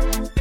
you